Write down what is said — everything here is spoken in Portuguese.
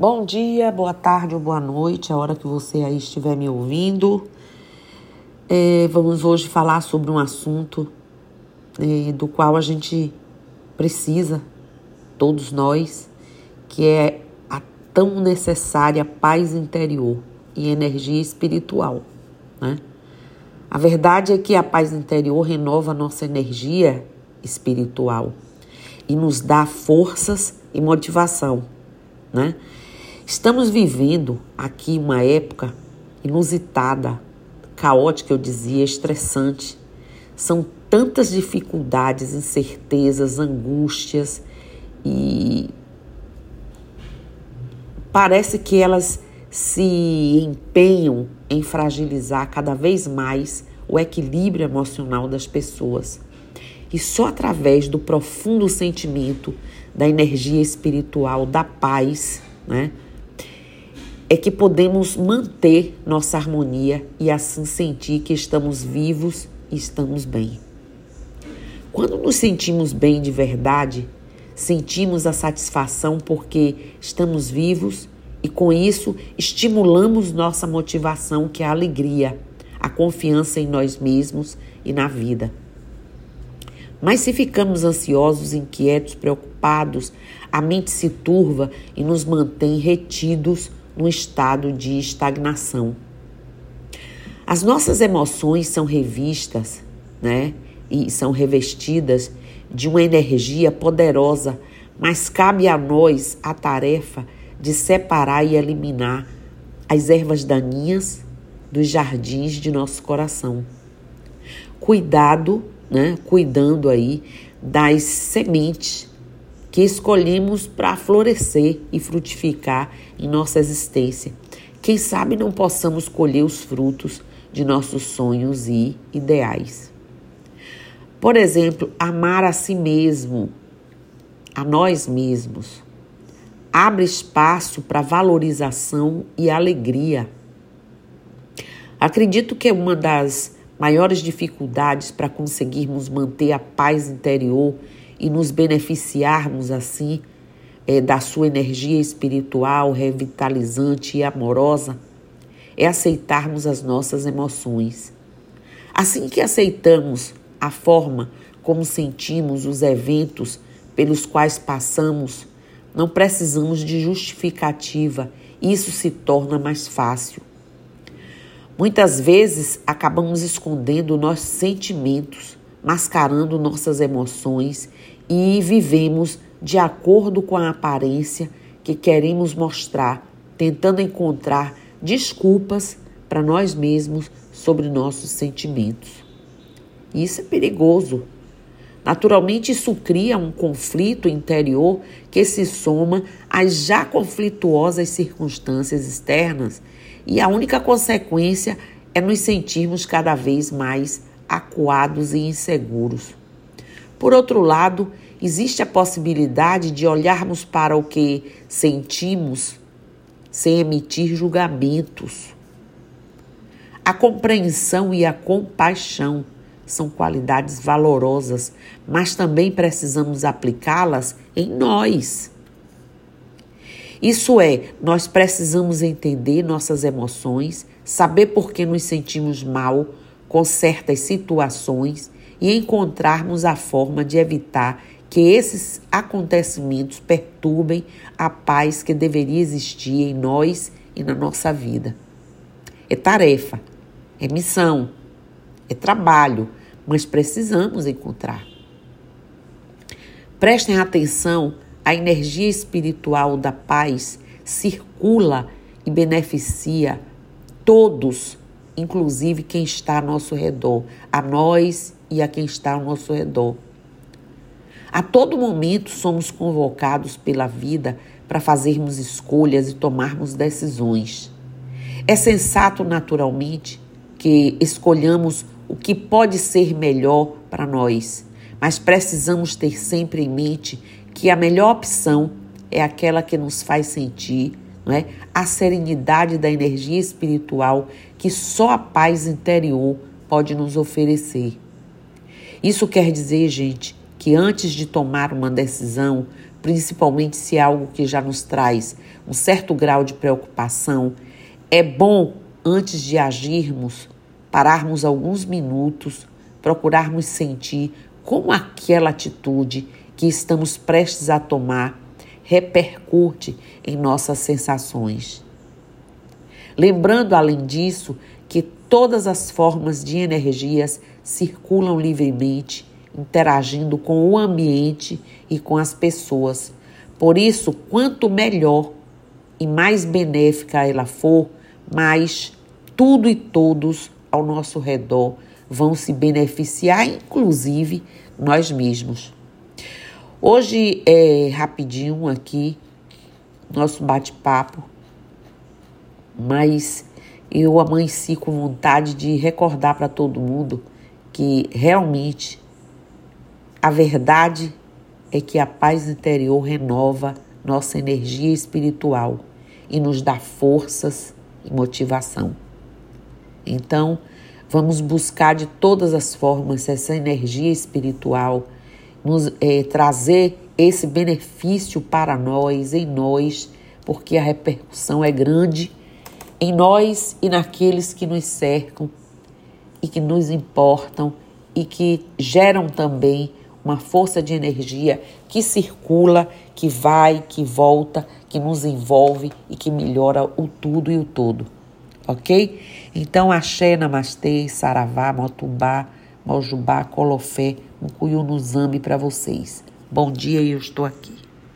Bom dia, boa tarde ou boa noite, a hora que você aí estiver me ouvindo. É, vamos hoje falar sobre um assunto é, do qual a gente precisa, todos nós, que é a tão necessária paz interior e energia espiritual. Né? A verdade é que a paz interior renova nossa energia espiritual e nos dá forças e motivação. Né? Estamos vivendo aqui uma época inusitada, caótica, eu dizia, estressante. São tantas dificuldades, incertezas, angústias e parece que elas se empenham em fragilizar cada vez mais o equilíbrio emocional das pessoas. E só através do profundo sentimento da energia espiritual, da paz, né? É que podemos manter nossa harmonia e assim sentir que estamos vivos e estamos bem. Quando nos sentimos bem de verdade, sentimos a satisfação porque estamos vivos e com isso estimulamos nossa motivação, que é a alegria, a confiança em nós mesmos e na vida. Mas se ficamos ansiosos, inquietos, preocupados, a mente se turva e nos mantém retidos num estado de estagnação. As nossas emoções são revistas, né? E são revestidas de uma energia poderosa, mas cabe a nós a tarefa de separar e eliminar as ervas daninhas dos jardins de nosso coração. Cuidado, né? Cuidando aí das sementes que escolhemos para florescer e frutificar em nossa existência. Quem sabe não possamos colher os frutos de nossos sonhos e ideais. Por exemplo, amar a si mesmo, a nós mesmos, abre espaço para valorização e alegria. Acredito que é uma das maiores dificuldades para conseguirmos manter a paz interior e nos beneficiarmos assim é, da sua energia espiritual revitalizante e amorosa é aceitarmos as nossas emoções. Assim que aceitamos a forma como sentimos os eventos pelos quais passamos, não precisamos de justificativa, isso se torna mais fácil. Muitas vezes acabamos escondendo nossos sentimentos mascarando nossas emoções e vivemos de acordo com a aparência que queremos mostrar, tentando encontrar desculpas para nós mesmos sobre nossos sentimentos. Isso é perigoso. Naturalmente, isso cria um conflito interior que se soma às já conflituosas circunstâncias externas, e a única consequência é nos sentirmos cada vez mais acuados e inseguros. Por outro lado, existe a possibilidade de olharmos para o que sentimos sem emitir julgamentos. A compreensão e a compaixão são qualidades valorosas, mas também precisamos aplicá-las em nós. Isso é, nós precisamos entender nossas emoções, saber por que nos sentimos mal, com certas situações e encontrarmos a forma de evitar que esses acontecimentos perturbem a paz que deveria existir em nós e na nossa vida. É tarefa, é missão, é trabalho, mas precisamos encontrar. Prestem atenção, a energia espiritual da paz circula e beneficia todos inclusive quem está ao nosso redor, a nós e a quem está ao nosso redor. A todo momento somos convocados pela vida para fazermos escolhas e tomarmos decisões. É sensato, naturalmente, que escolhamos o que pode ser melhor para nós, mas precisamos ter sempre em mente que a melhor opção é aquela que nos faz sentir não é? a serenidade da energia espiritual que só a paz interior pode nos oferecer. Isso quer dizer, gente, que antes de tomar uma decisão, principalmente se é algo que já nos traz um certo grau de preocupação, é bom, antes de agirmos, pararmos alguns minutos, procurarmos sentir como aquela atitude que estamos prestes a tomar repercute em nossas sensações. Lembrando, além disso, que todas as formas de energias circulam livremente, interagindo com o ambiente e com as pessoas. Por isso, quanto melhor e mais benéfica ela for, mais tudo e todos ao nosso redor vão se beneficiar, inclusive nós mesmos. Hoje é rapidinho aqui nosso bate-papo, mas eu amanheci com vontade de recordar para todo mundo que realmente a verdade é que a paz interior renova nossa energia espiritual e nos dá forças e motivação. Então, vamos buscar de todas as formas essa energia espiritual, nos é, trazer esse benefício para nós, em nós, porque a repercussão é grande em nós e naqueles que nos cercam e que nos importam e que geram também uma força de energia que circula, que vai, que volta, que nos envolve e que melhora o tudo e o todo. Ok? Então, axé, namastê, saravá, motubá, mojubá, colofé, um cuiu no zambi para vocês. Bom dia e eu estou aqui.